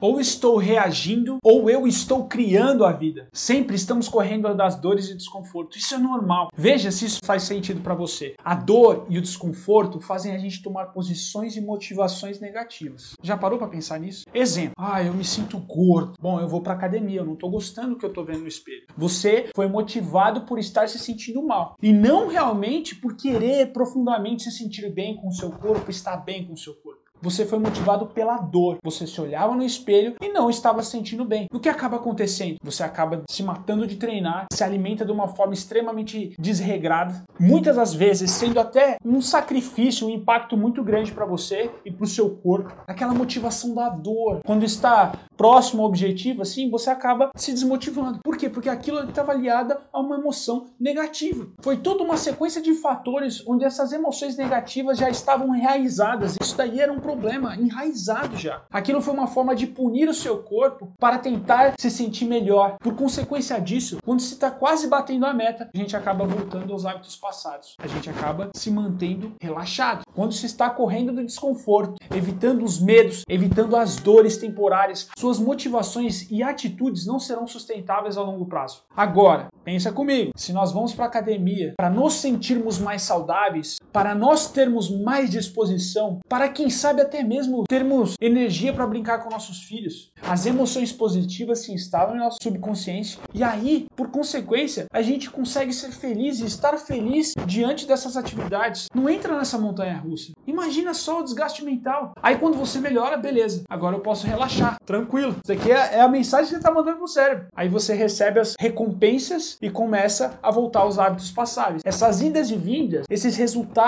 Ou estou reagindo, ou eu estou criando a vida. Sempre estamos correndo das dores e desconforto. Isso é normal. Veja se isso faz sentido para você. A dor e o desconforto fazem a gente tomar posições e motivações negativas. Já parou para pensar nisso? Exemplo. Ah, eu me sinto gordo. Bom, eu vou para academia, eu não tô gostando do que eu tô vendo no espelho. Você foi motivado por estar se sentindo mal e não realmente por querer profundamente se sentir bem com o seu corpo, estar bem com o seu corpo. Você foi motivado pela dor. Você se olhava no espelho e não estava se sentindo bem. O que acaba acontecendo? Você acaba se matando de treinar, se alimenta de uma forma extremamente desregrada, muitas das vezes sendo até um sacrifício, um impacto muito grande para você e para o seu corpo. Aquela motivação da dor. Quando está próximo objetivo, assim, você acaba se desmotivando. Por quê? Porque aquilo estava aliado a uma emoção negativa. Foi toda uma sequência de fatores onde essas emoções negativas já estavam enraizadas. Isso daí era um problema enraizado já. Aquilo foi uma forma de punir o seu corpo para tentar se sentir melhor. Por consequência disso, quando se está quase batendo a meta, a gente acaba voltando aos hábitos passados. A gente acaba se mantendo relaxado. Quando se está correndo do desconforto, evitando os medos, evitando as dores temporárias, suas motivações e atitudes não serão sustentáveis a longo prazo. Agora, pensa comigo, se nós vamos para academia para nos sentirmos mais saudáveis, para nós termos mais disposição, para quem sabe até mesmo termos energia para brincar com nossos filhos. As emoções positivas se instalam em nosso subconsciente e aí, por consequência, a gente consegue ser feliz e estar feliz diante dessas atividades. Não entra nessa montanha russa. Imagina só o desgaste mental. Aí quando você melhora, beleza. Agora eu posso relaxar, tranquilo. Isso aqui é, é a mensagem que você está mandando pro cérebro. Aí você recebe as recompensas e começa a voltar aos hábitos passáveis. Essas idas e vindas, esses resultados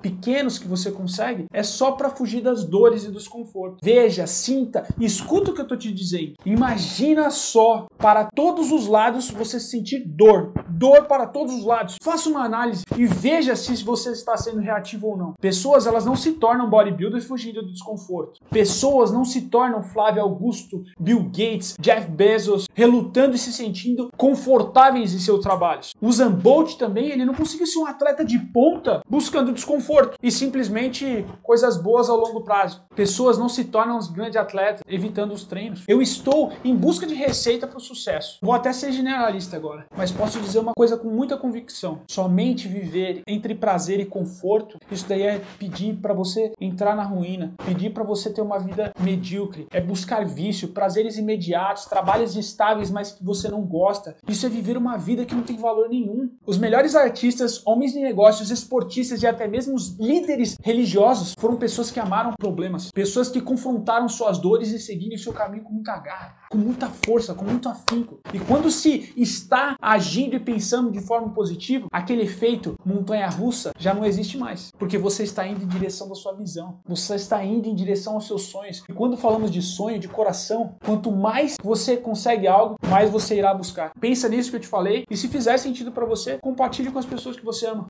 pequenos que você consegue, é só para fugir das dores e dos confortos. Veja, sinta, escuta o que eu estou te dizendo. Imagina só, para todos os lados você sentir dor. Dor para todos os lados. Faça uma análise e veja se você está sendo reativo ou não. Pessoas, elas não se tornam bodybuilder fugindo do desconforto. Pessoas não se tornam Flávio Augusto, Bill Gates, Jeff Bezos, relutando e se sentindo confortáveis em seus trabalhos. O Bolt também, ele não conseguiu ser um atleta de ponta buscando desconforto e simplesmente coisas boas ao longo prazo. Pessoas não se tornam grandes atletas evitando os treinos. Eu estou em busca de receita para o sucesso. Vou até ser generalista agora, mas posso dizer uma coisa com muita convicção. Somente viver entre prazer e conforto, isso daí é pedir para você entrar na ruína, pedir para você ter uma vida medíocre, é buscar vício, prazeres imediatos, trabalhos estáveis, mas que você não gosta. Isso é viver uma vida que não tem valor nenhum. Os melhores artistas, homens de negócios, esportistas e até mesmo os líderes religiosos foram pessoas que amaram problemas, pessoas que confrontaram suas dores e seguiram seu caminho com muita garra, com muita força, com muito afinco. E quando se está agindo e pensando de forma positiva, aquele efeito montanha-russa já não existe mais, porque você está indo em direção da sua visão, você está indo em direção aos seus sonhos. E quando falamos de sonho, de coração, quanto mais você consegue algo, mais você irá buscar. Pensa nisso que eu te falei e se fizer sentido para você, compartilhe com as pessoas que você ama.